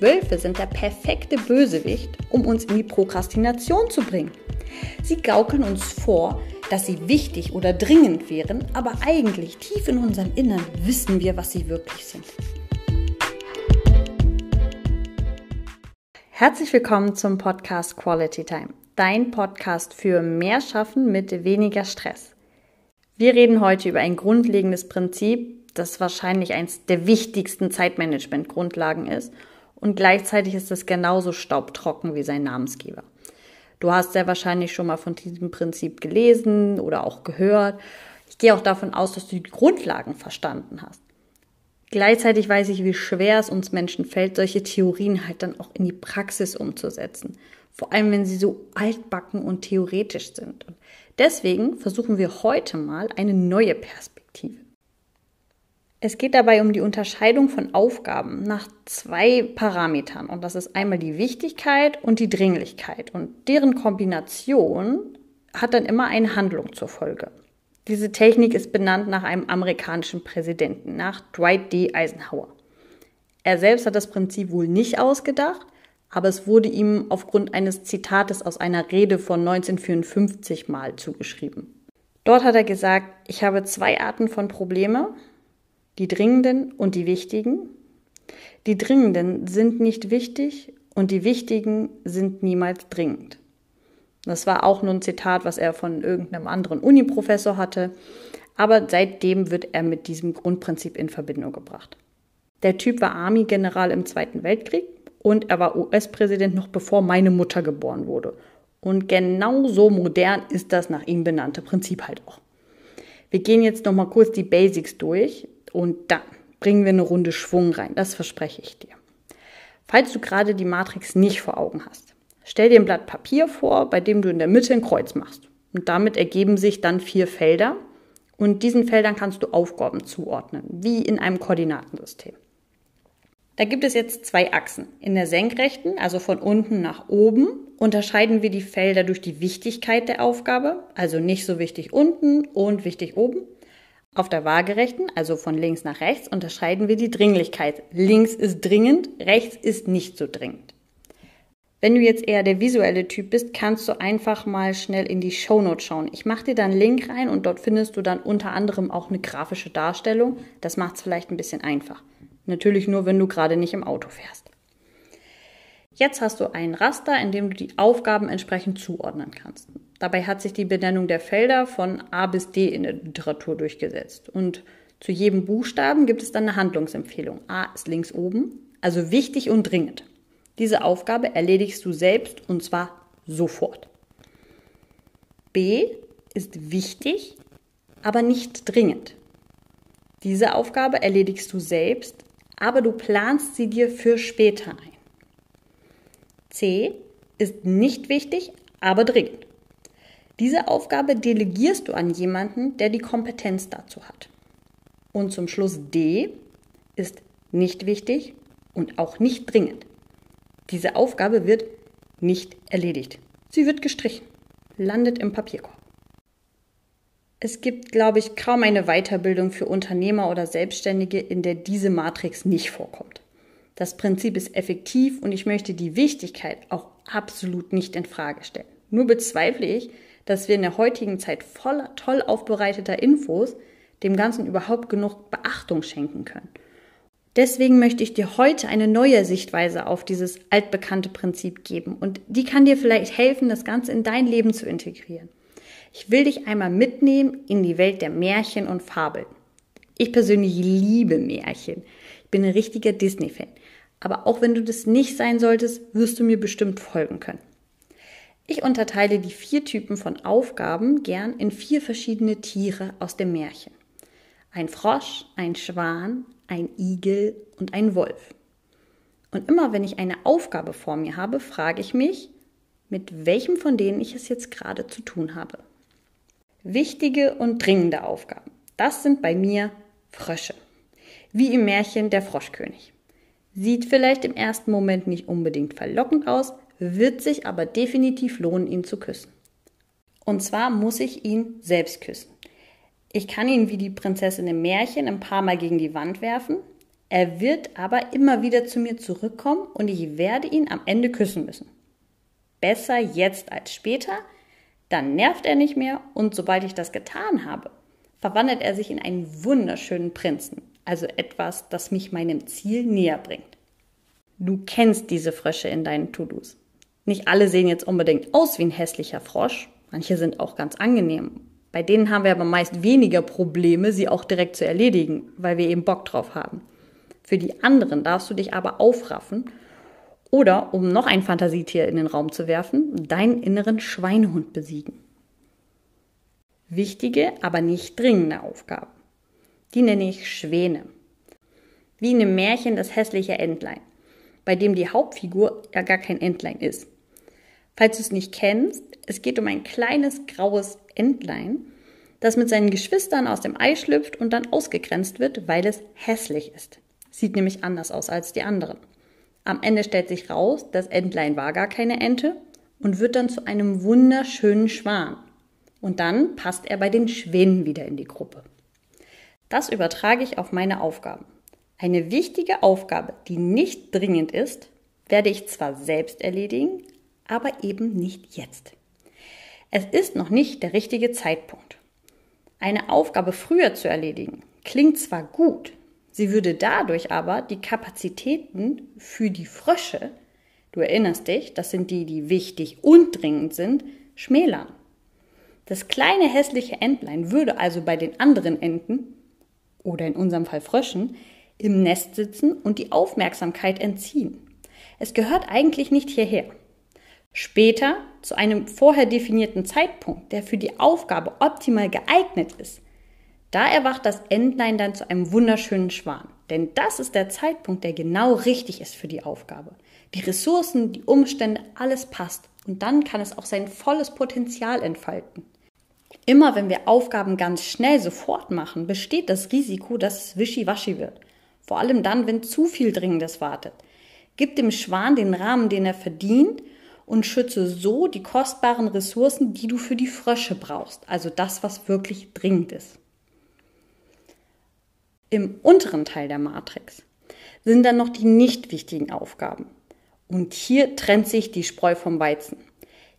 Wölfe sind der perfekte Bösewicht, um uns in die Prokrastination zu bringen. Sie gaukeln uns vor, dass sie wichtig oder dringend wären, aber eigentlich tief in unserem Innern wissen wir, was sie wirklich sind. Herzlich willkommen zum Podcast Quality Time, dein Podcast für mehr Schaffen mit weniger Stress. Wir reden heute über ein grundlegendes Prinzip, das wahrscheinlich eines der wichtigsten Zeitmanagement-Grundlagen ist und gleichzeitig ist es genauso staubtrocken wie sein Namensgeber. Du hast sehr wahrscheinlich schon mal von diesem Prinzip gelesen oder auch gehört. Ich gehe auch davon aus, dass du die Grundlagen verstanden hast. Gleichzeitig weiß ich, wie schwer es uns Menschen fällt, solche Theorien halt dann auch in die Praxis umzusetzen. Vor allem, wenn sie so altbacken und theoretisch sind. Und Deswegen versuchen wir heute mal eine neue Perspektive. Es geht dabei um die Unterscheidung von Aufgaben nach zwei Parametern und das ist einmal die Wichtigkeit und die Dringlichkeit und deren Kombination hat dann immer eine Handlung zur Folge. Diese Technik ist benannt nach einem amerikanischen Präsidenten, nach Dwight D. Eisenhower. Er selbst hat das Prinzip wohl nicht ausgedacht, aber es wurde ihm aufgrund eines Zitates aus einer Rede von 1954 mal zugeschrieben. Dort hat er gesagt, ich habe zwei Arten von Probleme, die dringenden und die wichtigen. Die dringenden sind nicht wichtig und die wichtigen sind niemals dringend. Das war auch nur ein Zitat, was er von irgendeinem anderen Uni-Professor hatte, aber seitdem wird er mit diesem Grundprinzip in Verbindung gebracht. Der Typ war Army-General im Zweiten Weltkrieg und er war US-Präsident noch bevor meine Mutter geboren wurde. Und genauso modern ist das nach ihm benannte Prinzip halt auch. Wir gehen jetzt noch mal kurz die Basics durch und dann bringen wir eine Runde Schwung rein. Das verspreche ich dir. Falls du gerade die Matrix nicht vor Augen hast, stell dir ein Blatt Papier vor, bei dem du in der Mitte ein Kreuz machst. Und damit ergeben sich dann vier Felder. Und diesen Feldern kannst du Aufgaben zuordnen, wie in einem Koordinatensystem. Da gibt es jetzt zwei Achsen. In der senkrechten, also von unten nach oben, unterscheiden wir die Felder durch die Wichtigkeit der Aufgabe, also nicht so wichtig unten und wichtig oben. Auf der waagerechten, also von links nach rechts, unterscheiden wir die Dringlichkeit. Links ist dringend, rechts ist nicht so dringend. Wenn du jetzt eher der visuelle Typ bist, kannst du einfach mal schnell in die Shownote schauen. Ich mache dir dann einen Link rein und dort findest du dann unter anderem auch eine grafische Darstellung. Das macht es vielleicht ein bisschen einfach. Natürlich nur, wenn du gerade nicht im Auto fährst. Jetzt hast du ein Raster, in dem du die Aufgaben entsprechend zuordnen kannst. Dabei hat sich die Benennung der Felder von A bis D in der Literatur durchgesetzt. Und zu jedem Buchstaben gibt es dann eine Handlungsempfehlung. A ist links oben, also wichtig und dringend. Diese Aufgabe erledigst du selbst und zwar sofort. B ist wichtig, aber nicht dringend. Diese Aufgabe erledigst du selbst, aber du planst sie dir für später ein. C ist nicht wichtig, aber dringend. Diese Aufgabe delegierst du an jemanden, der die Kompetenz dazu hat. Und zum Schluss D ist nicht wichtig und auch nicht dringend. Diese Aufgabe wird nicht erledigt. Sie wird gestrichen, landet im Papierkorb. Es gibt, glaube ich, kaum eine Weiterbildung für Unternehmer oder Selbstständige, in der diese Matrix nicht vorkommt. Das Prinzip ist effektiv und ich möchte die Wichtigkeit auch absolut nicht in Frage stellen. Nur bezweifle ich, dass wir in der heutigen Zeit voller toll aufbereiteter Infos dem Ganzen überhaupt genug Beachtung schenken können. Deswegen möchte ich dir heute eine neue Sichtweise auf dieses altbekannte Prinzip geben und die kann dir vielleicht helfen, das Ganze in dein Leben zu integrieren. Ich will dich einmal mitnehmen in die Welt der Märchen und Fabeln. Ich persönlich liebe Märchen. Ich bin ein richtiger Disney-Fan. Aber auch wenn du das nicht sein solltest, wirst du mir bestimmt folgen können. Ich unterteile die vier Typen von Aufgaben gern in vier verschiedene Tiere aus dem Märchen. Ein Frosch, ein Schwan, ein Igel und ein Wolf. Und immer wenn ich eine Aufgabe vor mir habe, frage ich mich, mit welchem von denen ich es jetzt gerade zu tun habe. Wichtige und dringende Aufgaben. Das sind bei mir Frösche. Wie im Märchen der Froschkönig. Sieht vielleicht im ersten Moment nicht unbedingt verlockend aus, wird sich aber definitiv lohnen, ihn zu küssen. Und zwar muss ich ihn selbst küssen. Ich kann ihn wie die Prinzessin im Märchen ein paar Mal gegen die Wand werfen. Er wird aber immer wieder zu mir zurückkommen und ich werde ihn am Ende küssen müssen. Besser jetzt als später, dann nervt er nicht mehr und sobald ich das getan habe, verwandelt er sich in einen wunderschönen Prinzen, also etwas, das mich meinem Ziel näher bringt. Du kennst diese Frösche in deinen To-Dos. Nicht alle sehen jetzt unbedingt aus wie ein hässlicher Frosch, manche sind auch ganz angenehm. Bei denen haben wir aber meist weniger Probleme, sie auch direkt zu erledigen, weil wir eben Bock drauf haben. Für die anderen darfst du dich aber aufraffen oder, um noch ein Fantasietier in den Raum zu werfen, deinen inneren Schweinehund besiegen. Wichtige, aber nicht dringende Aufgaben. Die nenne ich Schwäne. Wie in einem Märchen das hässliche Entlein, bei dem die Hauptfigur ja gar kein Entlein ist. Falls du es nicht kennst, es geht um ein kleines graues Entlein, das mit seinen Geschwistern aus dem Ei schlüpft und dann ausgegrenzt wird, weil es hässlich ist. Sieht nämlich anders aus als die anderen. Am Ende stellt sich raus, das Entlein war gar keine Ente und wird dann zu einem wunderschönen Schwan. Und dann passt er bei den Schwänen wieder in die Gruppe. Das übertrage ich auf meine Aufgaben. Eine wichtige Aufgabe, die nicht dringend ist, werde ich zwar selbst erledigen, aber eben nicht jetzt. Es ist noch nicht der richtige Zeitpunkt. Eine Aufgabe früher zu erledigen klingt zwar gut, Sie würde dadurch aber die Kapazitäten für die Frösche, du erinnerst dich, das sind die, die wichtig und dringend sind, schmälern. Das kleine hässliche Entlein würde also bei den anderen Enten, oder in unserem Fall Fröschen, im Nest sitzen und die Aufmerksamkeit entziehen. Es gehört eigentlich nicht hierher. Später, zu einem vorher definierten Zeitpunkt, der für die Aufgabe optimal geeignet ist, da erwacht das Entlein dann zu einem wunderschönen Schwan. Denn das ist der Zeitpunkt, der genau richtig ist für die Aufgabe. Die Ressourcen, die Umstände, alles passt. Und dann kann es auch sein volles Potenzial entfalten. Immer wenn wir Aufgaben ganz schnell sofort machen, besteht das Risiko, dass es wischiwaschi wird. Vor allem dann, wenn zu viel Dringendes wartet. Gib dem Schwan den Rahmen, den er verdient und schütze so die kostbaren Ressourcen, die du für die Frösche brauchst. Also das, was wirklich dringend ist. Im unteren Teil der Matrix sind dann noch die nicht wichtigen Aufgaben. Und hier trennt sich die Spreu vom Weizen.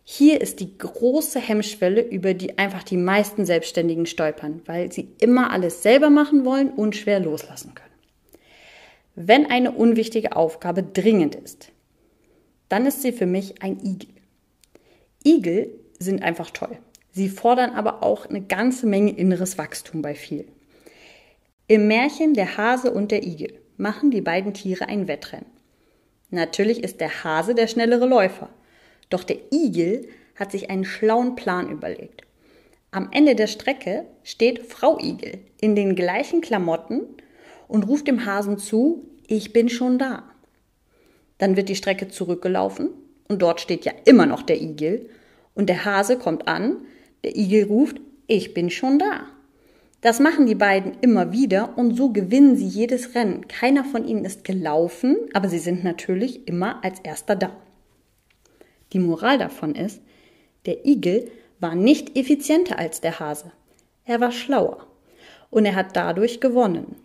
Hier ist die große Hemmschwelle, über die einfach die meisten Selbstständigen stolpern, weil sie immer alles selber machen wollen und schwer loslassen können. Wenn eine unwichtige Aufgabe dringend ist, dann ist sie für mich ein Igel. Igel sind einfach toll. Sie fordern aber auch eine ganze Menge inneres Wachstum bei vielen. Im Märchen Der Hase und der Igel machen die beiden Tiere ein Wettrennen. Natürlich ist der Hase der schnellere Läufer, doch der Igel hat sich einen schlauen Plan überlegt. Am Ende der Strecke steht Frau Igel in den gleichen Klamotten und ruft dem Hasen zu, ich bin schon da. Dann wird die Strecke zurückgelaufen und dort steht ja immer noch der Igel und der Hase kommt an, der Igel ruft, ich bin schon da. Das machen die beiden immer wieder und so gewinnen sie jedes Rennen. Keiner von ihnen ist gelaufen, aber sie sind natürlich immer als erster da. Die Moral davon ist, der Igel war nicht effizienter als der Hase. Er war schlauer und er hat dadurch gewonnen.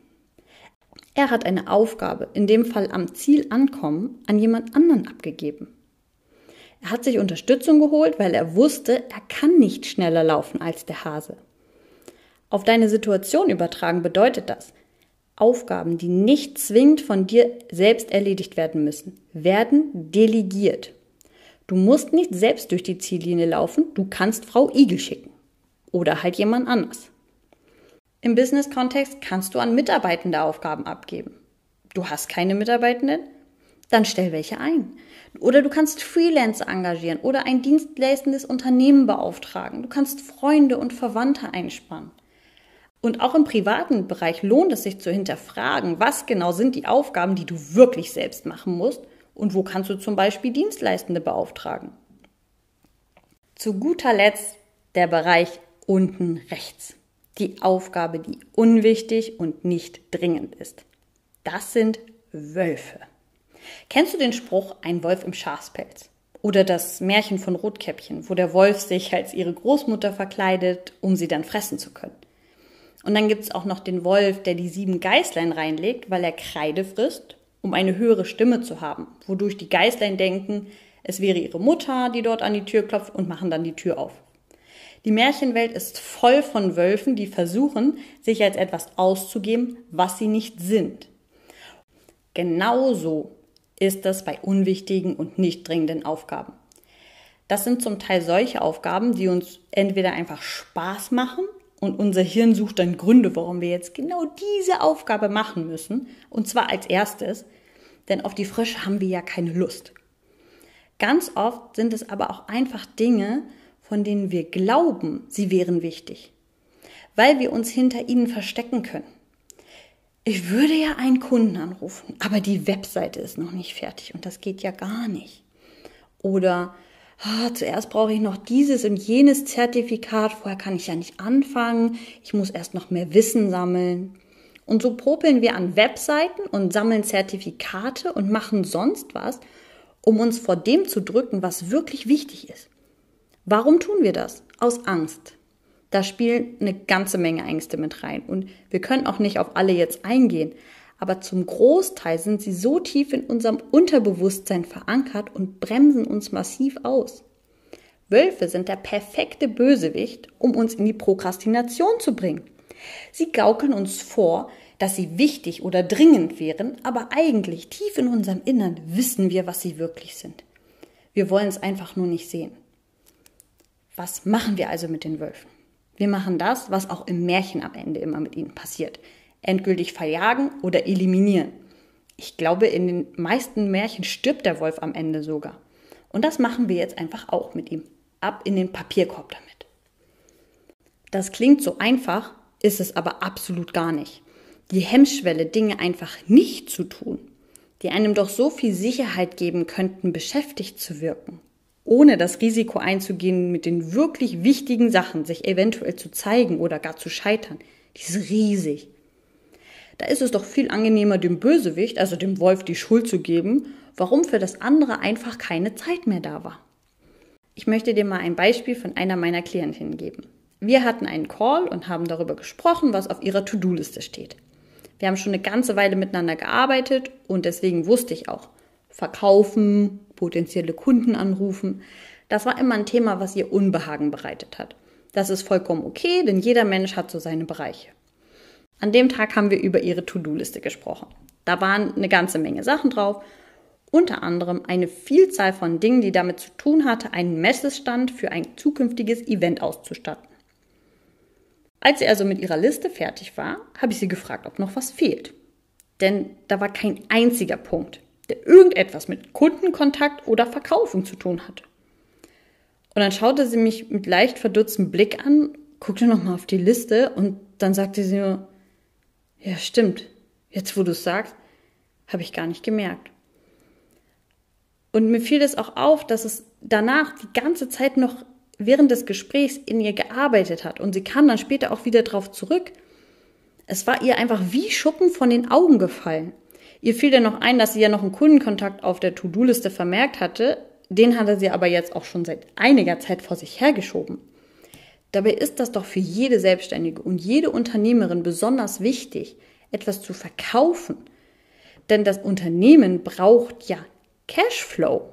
Er hat eine Aufgabe, in dem Fall am Ziel ankommen, an jemand anderen abgegeben. Er hat sich Unterstützung geholt, weil er wusste, er kann nicht schneller laufen als der Hase. Auf deine Situation übertragen bedeutet das, Aufgaben, die nicht zwingend von dir selbst erledigt werden müssen, werden delegiert. Du musst nicht selbst durch die Ziellinie laufen, du kannst Frau Igel schicken. Oder halt jemand anders. Im Business-Kontext kannst du an Mitarbeitende Aufgaben abgeben. Du hast keine Mitarbeitenden? Dann stell welche ein. Oder du kannst Freelancer engagieren oder ein dienstleistendes Unternehmen beauftragen. Du kannst Freunde und Verwandte einspannen. Und auch im privaten Bereich lohnt es sich zu hinterfragen, was genau sind die Aufgaben, die du wirklich selbst machen musst und wo kannst du zum Beispiel Dienstleistende beauftragen. Zu guter Letzt der Bereich unten rechts. Die Aufgabe, die unwichtig und nicht dringend ist. Das sind Wölfe. Kennst du den Spruch ein Wolf im Schafspelz? Oder das Märchen von Rotkäppchen, wo der Wolf sich als ihre Großmutter verkleidet, um sie dann fressen zu können? Und dann gibt es auch noch den Wolf, der die sieben Geißlein reinlegt, weil er Kreide frisst, um eine höhere Stimme zu haben, wodurch die Geißlein denken, es wäre ihre Mutter, die dort an die Tür klopft und machen dann die Tür auf. Die Märchenwelt ist voll von Wölfen, die versuchen, sich als etwas auszugeben, was sie nicht sind. Genauso ist das bei unwichtigen und nicht dringenden Aufgaben. Das sind zum Teil solche Aufgaben, die uns entweder einfach Spaß machen und unser Hirn sucht dann Gründe, warum wir jetzt genau diese Aufgabe machen müssen, und zwar als erstes, denn auf die Frösche haben wir ja keine Lust. Ganz oft sind es aber auch einfach Dinge, von denen wir glauben, sie wären wichtig, weil wir uns hinter ihnen verstecken können. Ich würde ja einen Kunden anrufen, aber die Webseite ist noch nicht fertig und das geht ja gar nicht. Oder ah, zuerst brauche ich noch dieses und jenes Zertifikat, vorher kann ich ja nicht anfangen, ich muss erst noch mehr Wissen sammeln. Und so popeln wir an Webseiten und sammeln Zertifikate und machen sonst was, um uns vor dem zu drücken, was wirklich wichtig ist. Warum tun wir das? Aus Angst. Da spielen eine ganze Menge Ängste mit rein und wir können auch nicht auf alle jetzt eingehen, aber zum Großteil sind sie so tief in unserem Unterbewusstsein verankert und bremsen uns massiv aus. Wölfe sind der perfekte Bösewicht, um uns in die Prokrastination zu bringen. Sie gaukeln uns vor, dass sie wichtig oder dringend wären, aber eigentlich tief in unserem Innern wissen wir, was sie wirklich sind. Wir wollen es einfach nur nicht sehen. Was machen wir also mit den Wölfen? Wir machen das, was auch im Märchen am Ende immer mit ihnen passiert. Endgültig verjagen oder eliminieren. Ich glaube, in den meisten Märchen stirbt der Wolf am Ende sogar. Und das machen wir jetzt einfach auch mit ihm. Ab in den Papierkorb damit. Das klingt so einfach, ist es aber absolut gar nicht die Hemmschwelle, Dinge einfach nicht zu tun, die einem doch so viel Sicherheit geben könnten, beschäftigt zu wirken, ohne das Risiko einzugehen, mit den wirklich wichtigen Sachen sich eventuell zu zeigen oder gar zu scheitern, die ist riesig. Da ist es doch viel angenehmer, dem Bösewicht, also dem Wolf, die Schuld zu geben, warum für das andere einfach keine Zeit mehr da war. Ich möchte dir mal ein Beispiel von einer meiner Klientinnen geben. Wir hatten einen Call und haben darüber gesprochen, was auf ihrer To-Do-Liste steht. Wir haben schon eine ganze Weile miteinander gearbeitet und deswegen wusste ich auch, verkaufen, potenzielle Kunden anrufen, das war immer ein Thema, was ihr Unbehagen bereitet hat. Das ist vollkommen okay, denn jeder Mensch hat so seine Bereiche. An dem Tag haben wir über ihre To-Do-Liste gesprochen. Da waren eine ganze Menge Sachen drauf, unter anderem eine Vielzahl von Dingen, die damit zu tun hatte, einen Messestand für ein zukünftiges Event auszustatten. Als sie also mit ihrer Liste fertig war, habe ich sie gefragt, ob noch was fehlt. Denn da war kein einziger Punkt, der irgendetwas mit Kundenkontakt oder Verkaufen zu tun hatte. Und dann schaute sie mich mit leicht verdutztem Blick an, guckte nochmal auf die Liste und dann sagte sie nur, ja stimmt, jetzt wo du es sagst, habe ich gar nicht gemerkt. Und mir fiel es auch auf, dass es danach die ganze Zeit noch während des Gesprächs in ihr gearbeitet hat und sie kam dann später auch wieder drauf zurück. Es war ihr einfach wie Schuppen von den Augen gefallen. Ihr fiel dann noch ein, dass sie ja noch einen Kundenkontakt auf der To-Do-Liste vermerkt hatte. Den hatte sie aber jetzt auch schon seit einiger Zeit vor sich hergeschoben. Dabei ist das doch für jede Selbstständige und jede Unternehmerin besonders wichtig, etwas zu verkaufen. Denn das Unternehmen braucht ja Cashflow.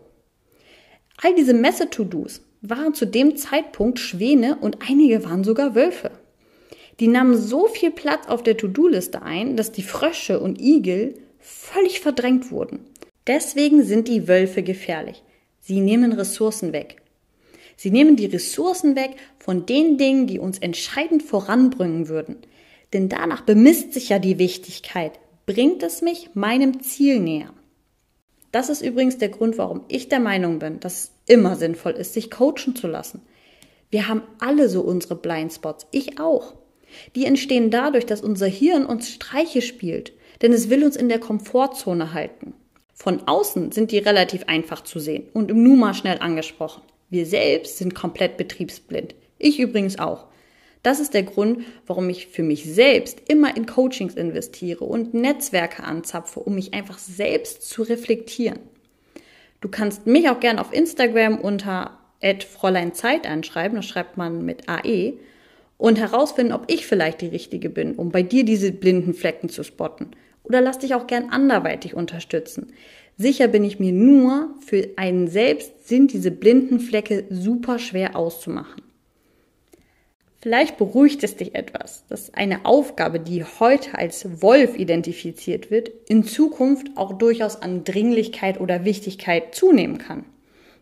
All diese Messe-To-Dos, waren zu dem Zeitpunkt Schwäne und einige waren sogar Wölfe. Die nahmen so viel Platz auf der To-Do-Liste ein, dass die Frösche und Igel völlig verdrängt wurden. Deswegen sind die Wölfe gefährlich. Sie nehmen Ressourcen weg. Sie nehmen die Ressourcen weg von den Dingen, die uns entscheidend voranbringen würden. Denn danach bemisst sich ja die Wichtigkeit. Bringt es mich meinem Ziel näher? Das ist übrigens der Grund, warum ich der Meinung bin, dass es immer sinnvoll ist, sich coachen zu lassen. Wir haben alle so unsere Blindspots, ich auch. Die entstehen dadurch, dass unser Hirn uns Streiche spielt, denn es will uns in der Komfortzone halten. Von außen sind die relativ einfach zu sehen und im Nu mal schnell angesprochen. Wir selbst sind komplett betriebsblind. Ich übrigens auch. Das ist der Grund, warum ich für mich selbst immer in Coachings investiere und Netzwerke anzapfe, um mich einfach selbst zu reflektieren. Du kannst mich auch gerne auf Instagram unter Fräulein Zeit anschreiben, das schreibt man mit AE. und herausfinden, ob ich vielleicht die Richtige bin, um bei dir diese blinden Flecken zu spotten. Oder lass dich auch gern anderweitig unterstützen. Sicher bin ich mir nur, für einen selbst sind diese blinden Flecke super schwer auszumachen. Vielleicht beruhigt es dich etwas, dass eine Aufgabe, die heute als Wolf identifiziert wird, in Zukunft auch durchaus an Dringlichkeit oder Wichtigkeit zunehmen kann.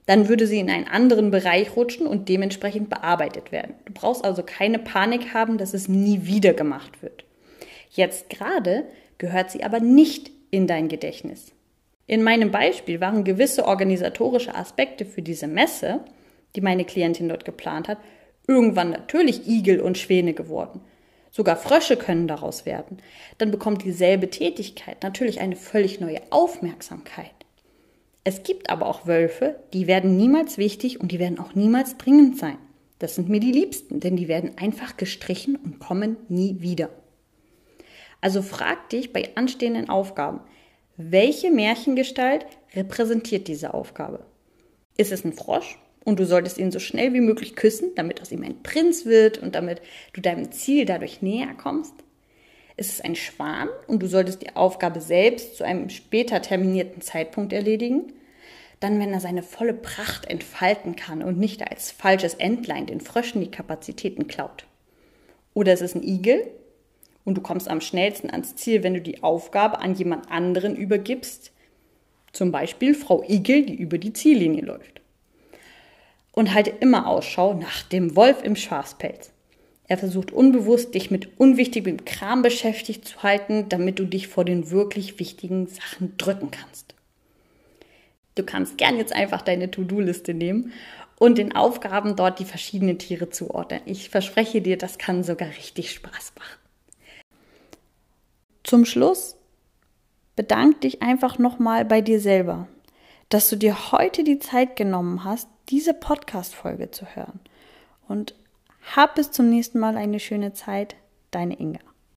Dann würde sie in einen anderen Bereich rutschen und dementsprechend bearbeitet werden. Du brauchst also keine Panik haben, dass es nie wieder gemacht wird. Jetzt gerade gehört sie aber nicht in dein Gedächtnis. In meinem Beispiel waren gewisse organisatorische Aspekte für diese Messe, die meine Klientin dort geplant hat, irgendwann natürlich Igel und Schwäne geworden. Sogar Frösche können daraus werden. Dann bekommt dieselbe Tätigkeit natürlich eine völlig neue Aufmerksamkeit. Es gibt aber auch Wölfe, die werden niemals wichtig und die werden auch niemals dringend sein. Das sind mir die Liebsten, denn die werden einfach gestrichen und kommen nie wieder. Also frag dich bei anstehenden Aufgaben, welche Märchengestalt repräsentiert diese Aufgabe? Ist es ein Frosch und du solltest ihn so schnell wie möglich küssen, damit aus ihm ein Prinz wird und damit du deinem Ziel dadurch näher kommst? Ist es ein Schwan und du solltest die Aufgabe selbst zu einem später terminierten Zeitpunkt erledigen? Dann, wenn er seine volle Pracht entfalten kann und nicht als falsches Entlein den Fröschen die Kapazitäten klaut. Oder ist es ein Igel und du kommst am schnellsten ans Ziel, wenn du die Aufgabe an jemand anderen übergibst. Zum Beispiel Frau Igel, die über die Ziellinie läuft. Und halte immer Ausschau nach dem Wolf im Schafspelz. Er versucht unbewusst, dich mit unwichtigem Kram beschäftigt zu halten, damit du dich vor den wirklich wichtigen Sachen drücken kannst. Du kannst gern jetzt einfach deine To-Do-Liste nehmen und den Aufgaben dort die verschiedenen Tiere zuordnen. Ich verspreche dir, das kann sogar richtig Spaß machen. Zum Schluss bedank dich einfach nochmal bei dir selber, dass du dir heute die Zeit genommen hast, diese Podcast-Folge zu hören. Und hab bis zum nächsten Mal eine schöne Zeit. Deine Inga.